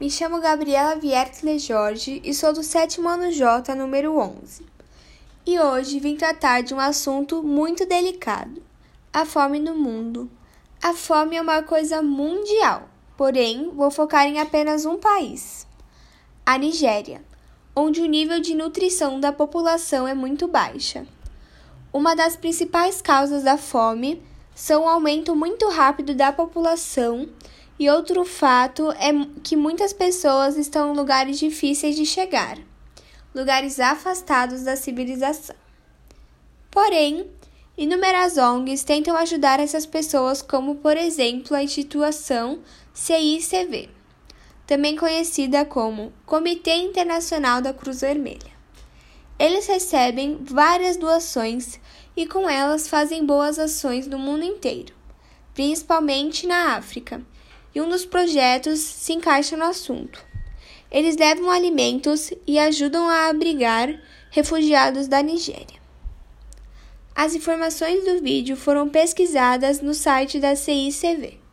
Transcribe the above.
Me chamo Gabriela Viertle Jorge e sou do sétimo ano J, número 11. E hoje vim tratar de um assunto muito delicado: a fome no mundo. A fome é uma coisa mundial, porém vou focar em apenas um país: a Nigéria, onde o nível de nutrição da população é muito baixa. Uma das principais causas da fome são o aumento muito rápido da população e outro fato é que muitas pessoas estão em lugares difíceis de chegar, lugares afastados da civilização. Porém, inúmeras ONGs tentam ajudar essas pessoas, como por exemplo a instituição CICV, também conhecida como Comitê Internacional da Cruz Vermelha. Eles recebem várias doações e com elas fazem boas ações no mundo inteiro, principalmente na África e um dos projetos se encaixa no assunto. Eles levam alimentos e ajudam a abrigar refugiados da Nigéria. As informações do vídeo foram pesquisadas no site da CICV.